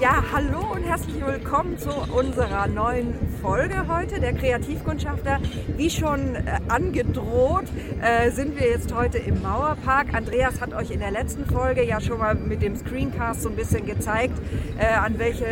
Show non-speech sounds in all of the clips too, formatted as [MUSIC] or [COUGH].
Ja, hallo und herzlich willkommen zu unserer neuen Folge heute, der Kreativkundschafter. Wie schon äh, angedroht, äh, sind wir jetzt heute im Mauerpark. Andreas hat euch in der letzten Folge ja schon mal mit dem Screencast so ein bisschen gezeigt, äh, an welche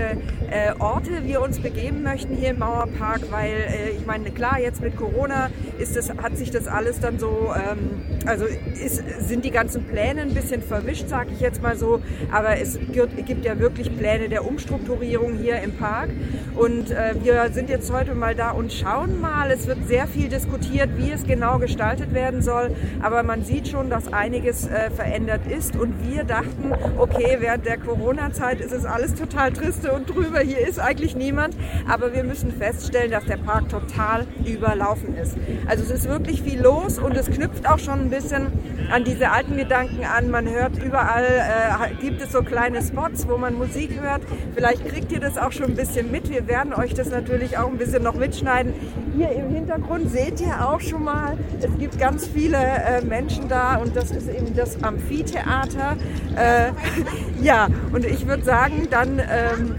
äh, Orte wir uns begeben möchten hier im Mauerpark, weil äh, ich meine, klar, jetzt mit Corona ist das, hat sich das alles dann so, ähm, also ist, sind die ganzen Pläne ein bisschen verwischt, sage ich jetzt mal so, aber es gibt ja wirklich Pläne der Umstrukturierung hier im Park. Und äh, wir sind jetzt heute mal da und schauen mal. Es wird sehr viel diskutiert, wie es genau gestaltet werden soll. Aber man sieht schon, dass einiges äh, verändert ist. Und wir dachten, okay, während der Corona-Zeit ist es alles total triste und drüber. Hier ist eigentlich niemand. Aber wir müssen feststellen, dass der Park total überlaufen ist. Also es ist wirklich viel los und es knüpft auch schon ein bisschen an diese alten Gedanken an. Man hört überall, äh, gibt es so kleine Spots, wo man Musik hört. Vielleicht kriegt ihr das auch schon ein bisschen mit. Wir werden euch das natürlich auch ein bisschen noch mitschneiden. Hier im Hintergrund seht ihr auch schon mal, es gibt ganz viele äh, Menschen da und das ist eben das Amphitheater. Äh, [LAUGHS] ja, und ich würde sagen, dann ähm,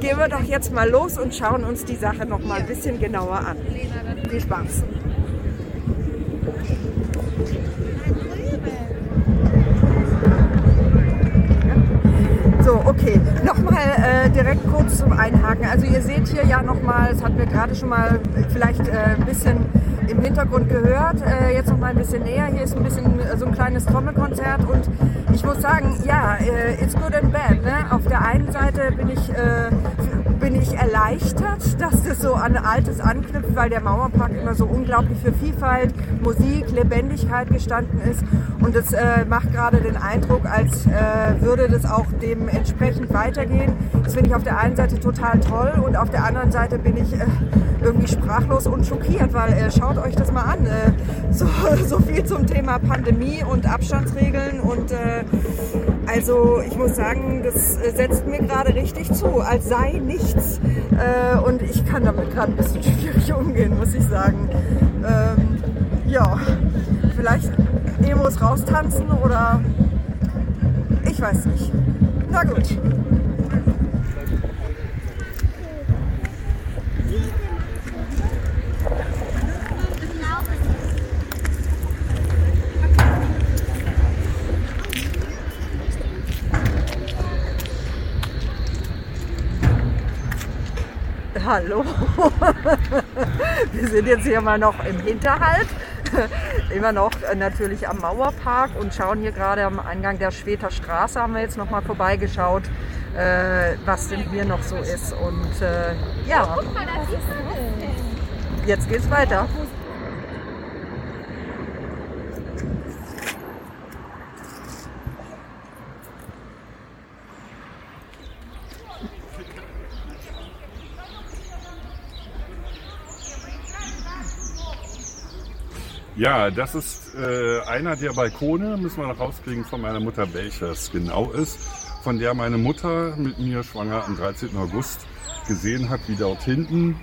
gehen wir doch jetzt mal los und schauen uns die Sache noch mal ein bisschen genauer an. Viel Spaß! Okay. Nochmal äh, direkt kurz zum Einhaken. Also ihr seht hier ja nochmal, das hatten wir gerade schon mal vielleicht äh, ein bisschen im Hintergrund gehört. Äh, jetzt noch mal ein bisschen näher. Hier ist ein bisschen äh, so ein kleines Trommelkonzert und ich muss sagen, ja, äh, it's good and bad. Ne? Auf der einen Seite bin ich äh, ich erleichtert, dass das so an Altes anknüpft, weil der Mauerpark immer so unglaublich für Vielfalt, Musik, Lebendigkeit gestanden ist. Und das äh, macht gerade den Eindruck, als äh, würde das auch dementsprechend weitergehen. Das finde ich auf der einen Seite total toll und auf der anderen Seite bin ich äh, irgendwie sprachlos und schockiert, weil äh, schaut euch das mal an. Äh, so, [LAUGHS] so viel zum Thema Pandemie und Abstandsregeln und äh, also ich muss sagen, das setzt mir gerade richtig zu, als sei nichts. Äh, und ich kann damit gerade ein bisschen [LAUGHS] schwierig umgehen, muss ich sagen. Ähm, ja, vielleicht Emos raustanzen oder ich weiß nicht. Na gut. Hallo. [LAUGHS] Wir sind jetzt hier mal noch im Hinterhalt, immer noch äh, natürlich am Mauerpark und schauen hier gerade am Eingang der Schweter Straße, haben wir jetzt noch mal vorbeigeschaut, äh, was denn hier noch so ist. Und äh, ja, jetzt geht's weiter. Ja, das ist äh, einer der Balkone, müssen wir noch rauskriegen von meiner Mutter, welcher es genau ist, von der meine Mutter mit mir schwanger am 13. August gesehen hat, wie dort hinten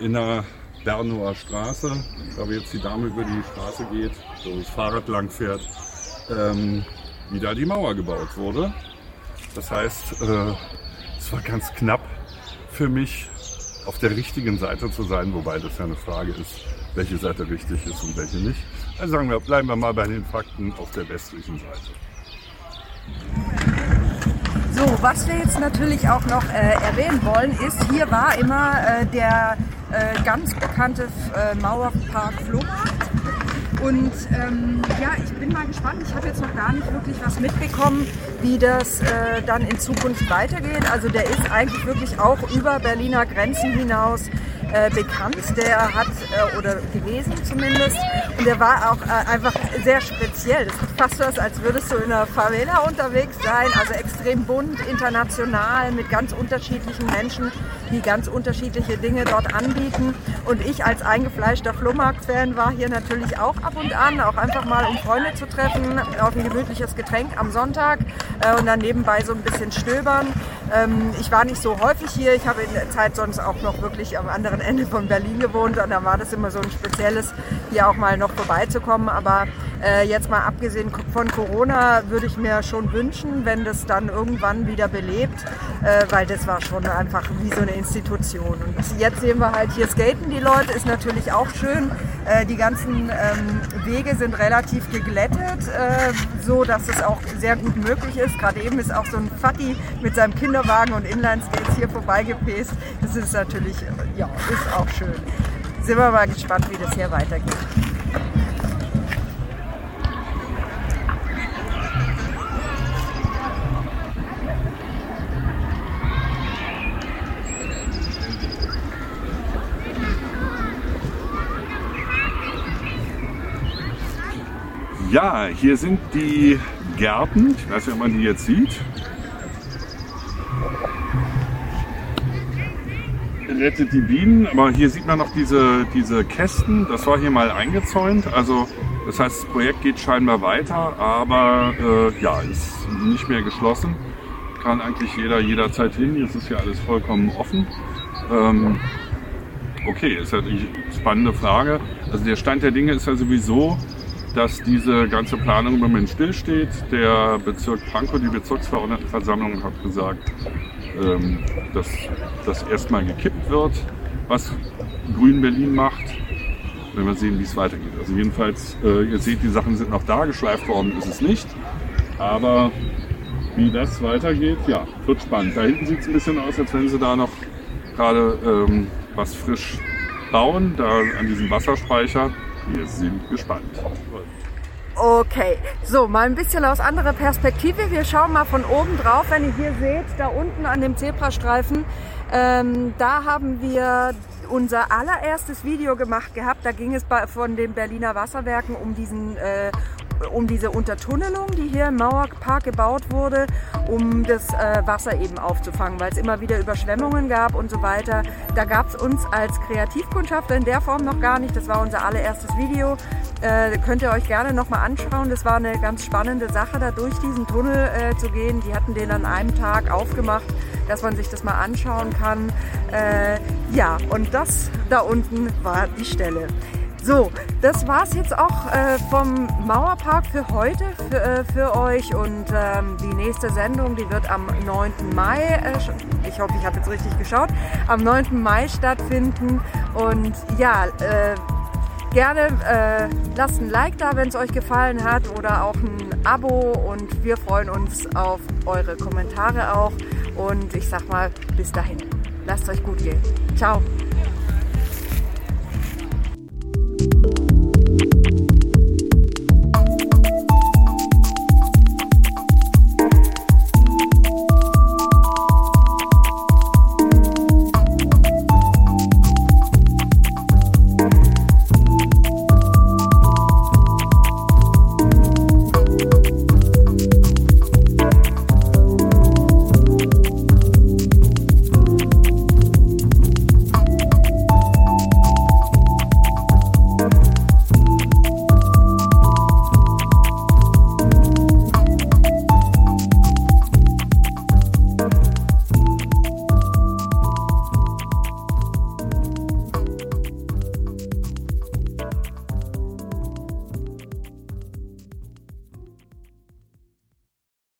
in der Bernower Straße, da wo jetzt die Dame über die Straße geht, so das Fahrrad lang fährt, ähm, wie da die Mauer gebaut wurde. Das heißt, äh, es war ganz knapp für mich, auf der richtigen Seite zu sein, wobei das ja eine Frage ist, welche Seite richtig ist und welche nicht. Also sagen wir, bleiben wir mal bei den Fakten auf der westlichen Seite. So, was wir jetzt natürlich auch noch äh, erwähnen wollen, ist, hier war immer äh, der äh, ganz bekannte äh, Mauerpark Flohmarkt. Und ähm, ja, ich bin mal gespannt. Ich habe jetzt noch gar nicht wirklich was mitbekommen, wie das äh, dann in Zukunft weitergeht. Also der ist eigentlich wirklich auch über Berliner Grenzen hinaus äh, bekannt. Der hat, äh, oder gewesen zumindest, und der war auch äh, einfach sehr speziell. Das ist fast so, als würdest du in einer Favela unterwegs sein, also extrem bunt, international, mit ganz unterschiedlichen Menschen, die ganz unterschiedliche Dinge dort anbieten. Und ich als eingefleischter Flohmarkt-Fan war hier natürlich auch ab und an, auch einfach mal um Freunde zu treffen, auf ein gemütliches Getränk am Sonntag äh, und dann nebenbei so ein bisschen stöbern. Ähm, ich war nicht so häufig hier, ich habe in der Zeit sonst auch noch wirklich am anderen Ende von Berlin gewohnt und da war das immer so ein spezielles, hier auch mal noch vorbeizukommen. Aber Äh, jetzt mal abgesehen von Corona würde ich mir schon wünschen, wenn das dann irgendwann wieder belebt, äh, weil das war schon einfach wie so eine Institution. Und jetzt sehen wir halt hier skaten die Leute, ist natürlich auch schön. Äh, die ganzen ähm, Wege sind relativ geglättet, äh, so dass es auch sehr gut möglich ist. Gerade eben ist auch so ein Fatti mit seinem Kinderwagen und Inline-Skates hier vorbeigepäst. Das ist natürlich, ja, ist auch schön. Sind wir mal gespannt, wie das hier weitergeht. Ja, hier sind die Gärten. Ich weiß nicht, ob man die jetzt sieht. Rettet die Bienen, aber hier sieht man noch diese, diese Kästen. Das war hier mal eingezäunt. Also das heißt, das Projekt geht scheinbar weiter, aber äh, ja, ist nicht mehr geschlossen. Kann eigentlich jeder jederzeit hin. Jetzt ist ja alles vollkommen offen. Ähm, okay, ist ja die spannende Frage. Also der Stand der Dinge ist ja sowieso, dass diese ganze Planung im Moment stillsteht. Der Bezirk Pankow, die Bezirksverordnetenversammlung hat gesagt, ähm, dass das erstmal gekippt wird, was Grün Berlin macht. Wenn wir sehen, wie es weitergeht. Also jedenfalls, äh, ihr seht, die Sachen sind noch da, geschleift worden ist es nicht. Aber wie das weitergeht, ja, wird spannend. Da hinten sieht es ein bisschen aus, als wenn sie da noch gerade ähm, was frisch bauen, da an diesem Wasserspeicher. Wir sind gespannt. Okay, so mal ein bisschen aus anderer Perspektive. Wir schauen mal von oben drauf. Wenn ihr hier seht, da unten an dem Zebrastreifen, ähm, da haben wir unser allererstes Video gemacht gehabt. Da ging es bei, von den Berliner Wasserwerken um diesen äh, um diese Untertunnelung, die hier im Mauerpark gebaut wurde, um das äh, Wasser eben aufzufangen, weil es immer wieder Überschwemmungen gab und so weiter. Da gab es uns als Kreativkundschaft in der Form noch gar nicht. Das war unser allererstes Video. Äh, könnt ihr euch gerne nochmal anschauen. Das war eine ganz spannende Sache, da durch diesen Tunnel äh, zu gehen. Die hatten den an einem Tag aufgemacht, dass man sich das mal anschauen kann. Äh, ja, und das da unten war die Stelle. So, das war's jetzt auch äh, vom Mauerpark für heute für, äh, für euch und ähm, die nächste Sendung, die wird am 9. Mai, äh, ich hoffe, ich habe jetzt richtig geschaut, am 9. Mai stattfinden und ja, äh, gerne äh, lasst ein Like da, wenn es euch gefallen hat oder auch ein Abo und wir freuen uns auf eure Kommentare auch und ich sag mal bis dahin. Lasst euch gut gehen. Ciao.